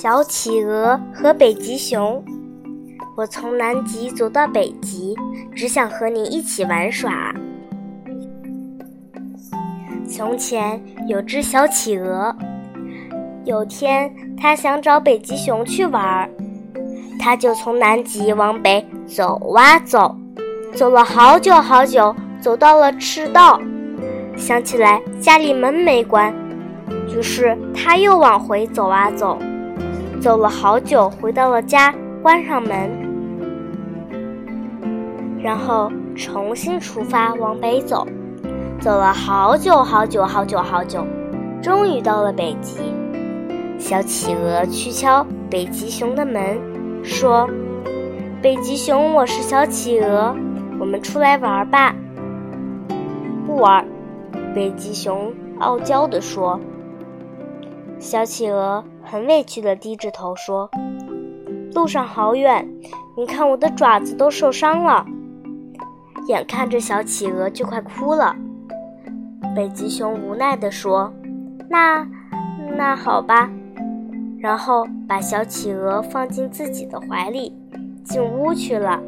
小企鹅和北极熊。我从南极走到北极，只想和你一起玩耍。从前有只小企鹅，有天它想找北极熊去玩儿，它就从南极往北走啊走，走了好久好久，走到了赤道，想起来家里门没关。于是他又往回走啊走，走了好久，回到了家，关上门，然后重新出发往北走，走了好久好久好久好久，终于到了北极。小企鹅去敲北极熊的门，说：“北极熊，我是小企鹅，我们出来玩吧。”不玩，北极熊傲娇地说。小企鹅很委屈地低着头说：“路上好远，你看我的爪子都受伤了。”眼看着小企鹅就快哭了，北极熊无奈地说：“那，那好吧。”然后把小企鹅放进自己的怀里，进屋去了。